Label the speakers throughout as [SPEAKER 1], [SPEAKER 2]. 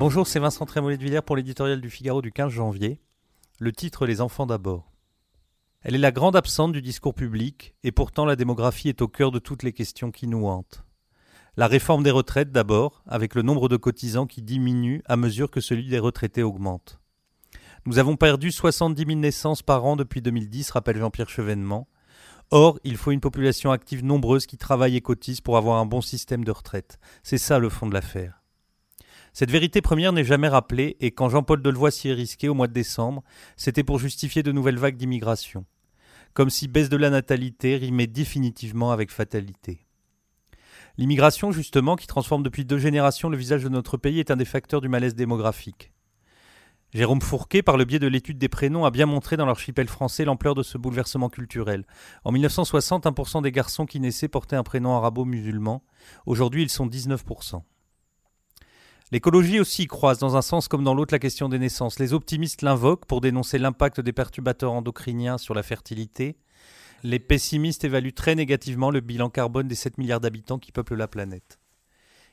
[SPEAKER 1] Bonjour, c'est Vincent Trémollet de Villers pour l'éditorial du Figaro du 15 janvier. Le titre Les enfants d'abord. Elle est la grande absente du discours public, et pourtant la démographie est au cœur de toutes les questions qui nous hantent. La réforme des retraites d'abord, avec le nombre de cotisants qui diminue à mesure que celui des retraités augmente. Nous avons perdu 70 000 naissances par an depuis 2010, rappelle Jean-Pierre Chevènement. Or, il faut une population active nombreuse qui travaille et cotise pour avoir un bon système de retraite. C'est ça le fond de l'affaire. Cette vérité première n'est jamais rappelée, et quand Jean-Paul Delevoye s'y est risqué au mois de décembre, c'était pour justifier de nouvelles vagues d'immigration. Comme si baisse de la natalité rimait définitivement avec fatalité. L'immigration, justement, qui transforme depuis deux générations le visage de notre pays, est un des facteurs du malaise démographique. Jérôme Fourquet, par le biais de l'étude des prénoms, a bien montré dans l'archipel français l'ampleur de ce bouleversement culturel. En 1960, 1% des garçons qui naissaient portaient un prénom arabo-musulman. Aujourd'hui, ils sont 19%. L'écologie aussi croise dans un sens comme dans l'autre la question des naissances. Les optimistes l'invoquent pour dénoncer l'impact des perturbateurs endocriniens sur la fertilité. Les pessimistes évaluent très négativement le bilan carbone des 7 milliards d'habitants qui peuplent la planète.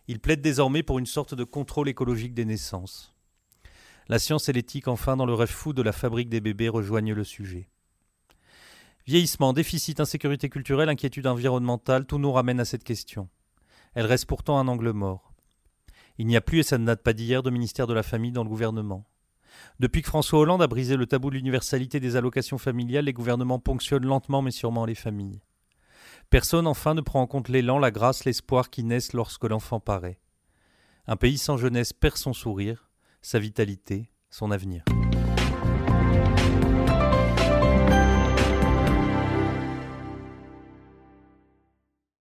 [SPEAKER 1] Ils plaident désormais pour une sorte de contrôle écologique des naissances. La science et l'éthique, enfin, dans le rêve fou de la fabrique des bébés, rejoignent le sujet. Vieillissement, déficit, insécurité culturelle, inquiétude environnementale, tout nous ramène à cette question. Elle reste pourtant un angle mort. Il n'y a plus, et ça ne date pas d'hier, de ministère de la Famille dans le gouvernement. Depuis que François Hollande a brisé le tabou de l'universalité des allocations familiales, les gouvernements ponctionnent lentement mais sûrement les familles. Personne enfin ne prend en compte l'élan, la grâce, l'espoir qui naissent lorsque l'enfant paraît. Un pays sans jeunesse perd son sourire, sa vitalité, son avenir.